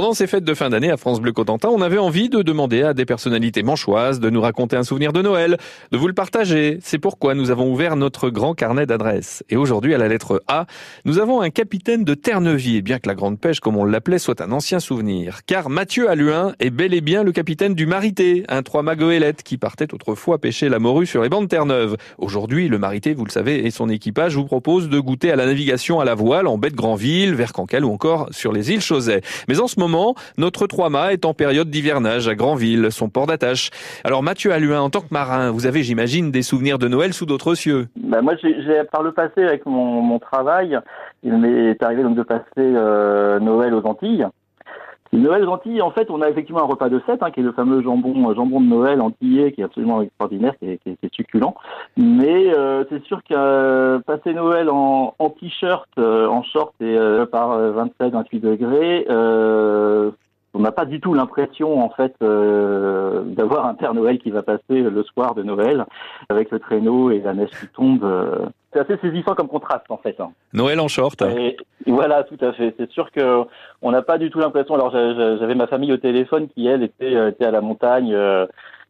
Pendant ces fêtes de fin d'année à France Bleu Cotentin, on avait envie de demander à des personnalités manchoises de nous raconter un souvenir de Noël, de vous le partager. C'est pourquoi nous avons ouvert notre grand carnet d'adresses. Et aujourd'hui, à la lettre A, nous avons un capitaine de Ternevier, bien que la grande pêche, comme on l'appelait, soit un ancien souvenir. Car Mathieu Alluin est bel et bien le capitaine du Marité, un trois-mâts goélette qui partait autrefois pêcher la morue sur les bancs de Terre-Neuve. Aujourd'hui, le Marité, vous le savez, et son équipage vous propose de goûter à la navigation à la voile en baie de Granville, vers Cancale ou encore sur les îles Chausey. Mais en ce notre trois-mâts est en période d'hivernage à Granville, son port d'attache. Alors Mathieu Alluin, en tant que marin, vous avez, j'imagine, des souvenirs de Noël sous d'autres cieux. Bah moi, j'ai par le passé, avec mon, mon travail, il m'est arrivé donc de passer euh, Noël aux Antilles. Noël Antilles, en fait, on a effectivement un repas de 7, hein, qui est le fameux jambon, euh, jambon de Noël antillais, qui est absolument extraordinaire, qui est, succulent. Mais euh, c'est sûr que euh, passer Noël en, t-shirt, euh, en short et par 27-28 degrés, on n'a pas du tout l'impression en fait euh, d'avoir un Père Noël qui va passer le soir de Noël avec le traîneau et la neige qui tombe. Euh. C'est assez saisissant comme contraste en fait. Hein. Noël en short. Et, voilà, tout à fait. C'est sûr que on n'a pas du tout l'impression. Alors j'avais ma famille au téléphone qui elle était, euh, était à la montagne.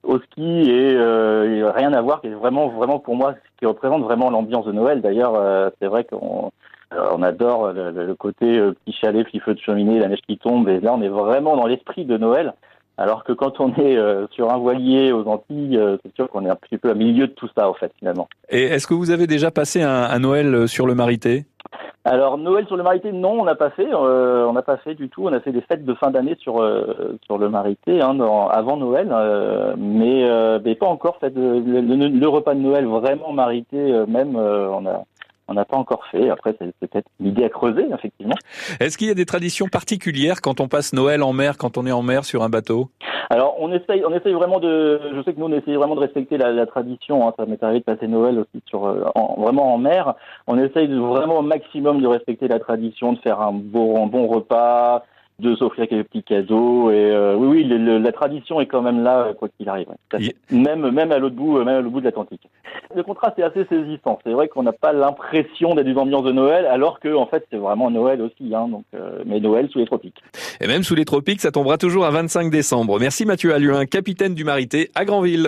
au ski et, rien à voir, qui est vraiment, vraiment pour moi, ce qui représente vraiment l'ambiance de Noël. D'ailleurs, c'est vrai qu'on on adore le, côté euh, petit chalet, petit feu de cheminée, la neige qui tombe. Et là, on est vraiment dans l'esprit de Noël. Alors que quand on est euh, sur un voilier aux Antilles, euh, c'est sûr qu'on est un petit peu au milieu de tout ça, en fait, finalement. Et est-ce que vous avez déjà passé un, Noël sur le Marité? Alors Noël sur le Marité, non, on n'a pas fait, on n'a pas fait du tout. On a fait des fêtes de fin d'année sur sur le Marité, hein, avant Noël, mais, mais pas encore fait le, le, repas de Noël vraiment Marité. même on a on n'a pas encore fait. Après, c'est peut-être une idée à creuser, effectivement. Est-ce qu'il y a des traditions particulières quand on passe Noël en mer, quand on est en mer sur un bateau? Alors, on essaye, on essaye vraiment de. Je sais que nous, on essaye vraiment de respecter la, tradition. Hein. Ça m'est arrivé de passer Noël aussi sur euh, vraiment en mer. On essaye vraiment au maximum de respecter la tradition, de faire un beau, un bon repas, de s'offrir quelques petits cadeaux. Et euh, oui, oui, la tradition est quand même là, quoi qu'il arrive. Même, même à l'autre bout, même à l'autre bout de l'Atlantique. Le contraste est assez saisissant. C'est vrai qu'on n'a pas l'impression d'être une ambiance de Noël, alors que en fait c'est vraiment Noël aussi. Hein, donc, euh, mais Noël sous les tropiques. Et même sous les tropiques, ça tombera toujours à 25 décembre. Merci Mathieu Alluin, capitaine du Marité à Granville.